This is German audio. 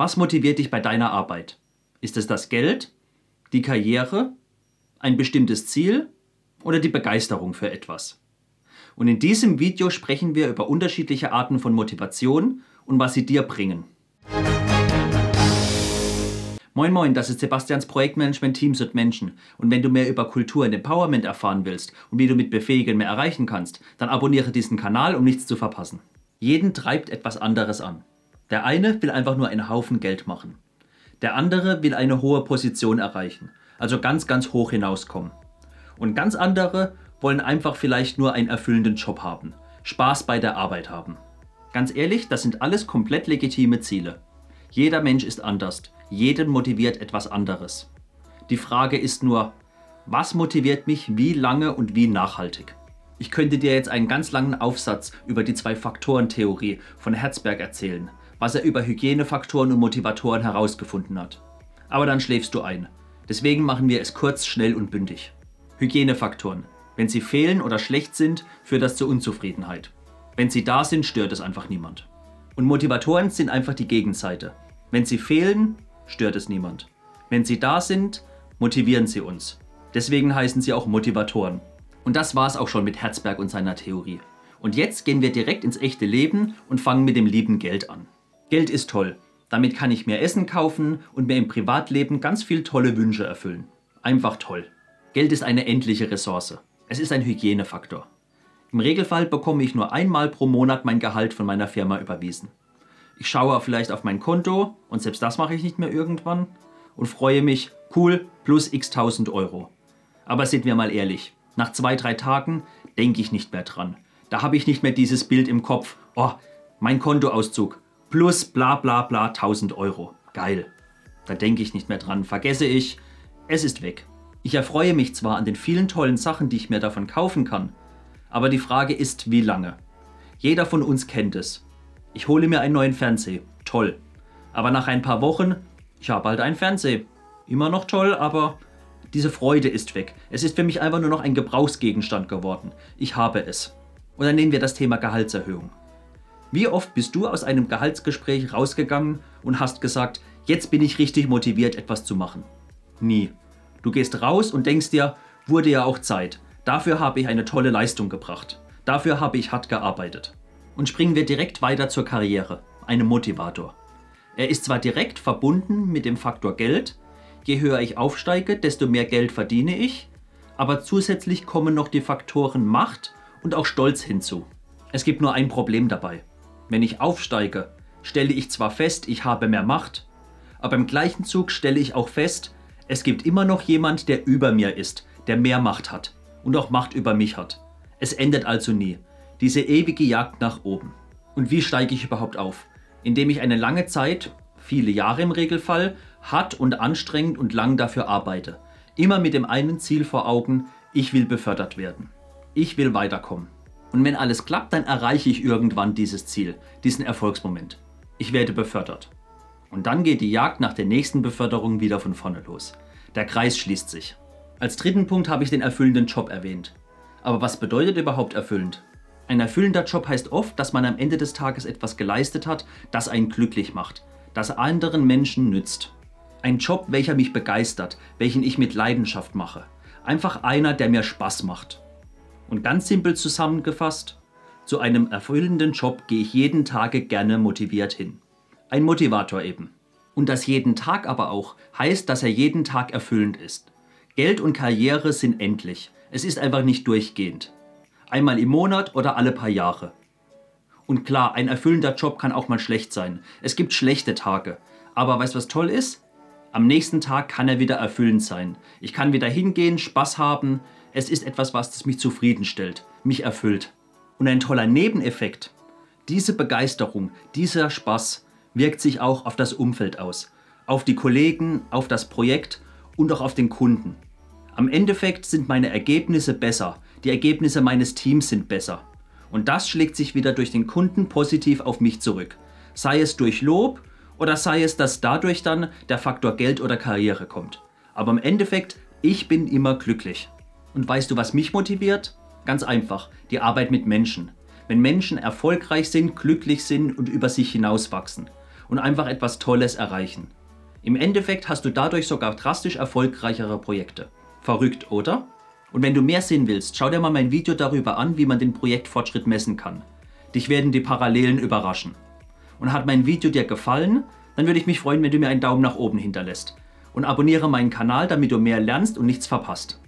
Was motiviert dich bei deiner Arbeit? Ist es das Geld, die Karriere, ein bestimmtes Ziel oder die Begeisterung für etwas? Und in diesem Video sprechen wir über unterschiedliche Arten von Motivation und was sie dir bringen. Moin Moin, das ist Sebastians Projektmanagement Teams und Menschen. Und wenn du mehr über Kultur und Empowerment erfahren willst und wie du mit Befähigen mehr erreichen kannst, dann abonniere diesen Kanal, um nichts zu verpassen. Jeden treibt etwas anderes an. Der eine will einfach nur einen Haufen Geld machen. Der andere will eine hohe Position erreichen, also ganz, ganz hoch hinauskommen. Und ganz andere wollen einfach vielleicht nur einen erfüllenden Job haben, Spaß bei der Arbeit haben. Ganz ehrlich, das sind alles komplett legitime Ziele. Jeder Mensch ist anders, jeden motiviert etwas anderes. Die Frage ist nur, was motiviert mich wie lange und wie nachhaltig? Ich könnte dir jetzt einen ganz langen Aufsatz über die Zwei-Faktoren-Theorie von Herzberg erzählen, was er über Hygienefaktoren und Motivatoren herausgefunden hat. Aber dann schläfst du ein. Deswegen machen wir es kurz, schnell und bündig. Hygienefaktoren. Wenn sie fehlen oder schlecht sind, führt das zur Unzufriedenheit. Wenn sie da sind, stört es einfach niemand. Und Motivatoren sind einfach die Gegenseite. Wenn sie fehlen, stört es niemand. Wenn sie da sind, motivieren sie uns. Deswegen heißen sie auch Motivatoren. Und das war es auch schon mit Herzberg und seiner Theorie. Und jetzt gehen wir direkt ins echte Leben und fangen mit dem lieben Geld an. Geld ist toll. Damit kann ich mehr Essen kaufen und mir im Privatleben ganz viel tolle Wünsche erfüllen. Einfach toll. Geld ist eine endliche Ressource. Es ist ein Hygienefaktor. Im Regelfall bekomme ich nur einmal pro Monat mein Gehalt von meiner Firma überwiesen. Ich schaue vielleicht auf mein Konto und selbst das mache ich nicht mehr irgendwann und freue mich, cool, plus x tausend Euro. Aber sind wir mal ehrlich, nach zwei, drei Tagen denke ich nicht mehr dran. Da habe ich nicht mehr dieses Bild im Kopf, oh, mein Kontoauszug, plus bla bla bla 1000 Euro. Geil. Da denke ich nicht mehr dran, vergesse ich, es ist weg. Ich erfreue mich zwar an den vielen tollen Sachen, die ich mir davon kaufen kann, aber die Frage ist, wie lange? Jeder von uns kennt es. Ich hole mir einen neuen Fernseher. Toll. Aber nach ein paar Wochen, ich habe halt einen Fernseher. Immer noch toll, aber diese Freude ist weg. Es ist für mich einfach nur noch ein Gebrauchsgegenstand geworden. Ich habe es. Und dann nehmen wir das Thema Gehaltserhöhung. Wie oft bist du aus einem Gehaltsgespräch rausgegangen und hast gesagt, jetzt bin ich richtig motiviert, etwas zu machen? Nie. Du gehst raus und denkst dir, wurde ja auch Zeit. Dafür habe ich eine tolle Leistung gebracht. Dafür habe ich hart gearbeitet. Und springen wir direkt weiter zur Karriere, einem Motivator. Er ist zwar direkt verbunden mit dem Faktor Geld, je höher ich aufsteige, desto mehr Geld verdiene ich, aber zusätzlich kommen noch die Faktoren Macht und auch Stolz hinzu. Es gibt nur ein Problem dabei. Wenn ich aufsteige, stelle ich zwar fest, ich habe mehr Macht, aber im gleichen Zug stelle ich auch fest, es gibt immer noch jemand, der über mir ist, der mehr Macht hat und auch Macht über mich hat. Es endet also nie. Diese ewige Jagd nach oben. Und wie steige ich überhaupt auf? Indem ich eine lange Zeit, viele Jahre im Regelfall, hart und anstrengend und lang dafür arbeite. Immer mit dem einen Ziel vor Augen, ich will befördert werden. Ich will weiterkommen. Und wenn alles klappt, dann erreiche ich irgendwann dieses Ziel, diesen Erfolgsmoment. Ich werde befördert. Und dann geht die Jagd nach der nächsten Beförderung wieder von vorne los. Der Kreis schließt sich. Als dritten Punkt habe ich den erfüllenden Job erwähnt. Aber was bedeutet überhaupt erfüllend? Ein erfüllender Job heißt oft, dass man am Ende des Tages etwas geleistet hat, das einen glücklich macht, das anderen Menschen nützt. Ein Job, welcher mich begeistert, welchen ich mit Leidenschaft mache. Einfach einer, der mir Spaß macht. Und ganz simpel zusammengefasst, zu einem erfüllenden Job gehe ich jeden Tag gerne motiviert hin. Ein Motivator eben. Und das jeden Tag aber auch heißt, dass er jeden Tag erfüllend ist. Geld und Karriere sind endlich. Es ist einfach nicht durchgehend. Einmal im Monat oder alle paar Jahre. Und klar, ein erfüllender Job kann auch mal schlecht sein. Es gibt schlechte Tage. Aber weißt du, was toll ist? Am nächsten Tag kann er wieder erfüllend sein. Ich kann wieder hingehen, Spaß haben, es ist etwas, was mich zufriedenstellt, mich erfüllt. Und ein toller Nebeneffekt, diese Begeisterung, dieser Spaß wirkt sich auch auf das Umfeld aus, auf die Kollegen, auf das Projekt und auch auf den Kunden. Am Endeffekt sind meine Ergebnisse besser, die Ergebnisse meines Teams sind besser. Und das schlägt sich wieder durch den Kunden positiv auf mich zurück. Sei es durch Lob oder sei es, dass dadurch dann der Faktor Geld oder Karriere kommt. Aber im Endeffekt, ich bin immer glücklich. Und weißt du, was mich motiviert? Ganz einfach, die Arbeit mit Menschen. Wenn Menschen erfolgreich sind, glücklich sind und über sich hinauswachsen. und einfach etwas Tolles erreichen. Im Endeffekt hast du dadurch sogar drastisch erfolgreichere Projekte. Verrückt, oder? Und wenn du mehr sehen willst, schau dir mal mein Video darüber an, wie man den Projektfortschritt messen kann. Dich werden die Parallelen überraschen. Und hat mein Video dir gefallen, dann würde ich mich freuen, wenn du mir einen Daumen nach oben hinterlässt. Und abonniere meinen Kanal, damit du mehr lernst und nichts verpasst.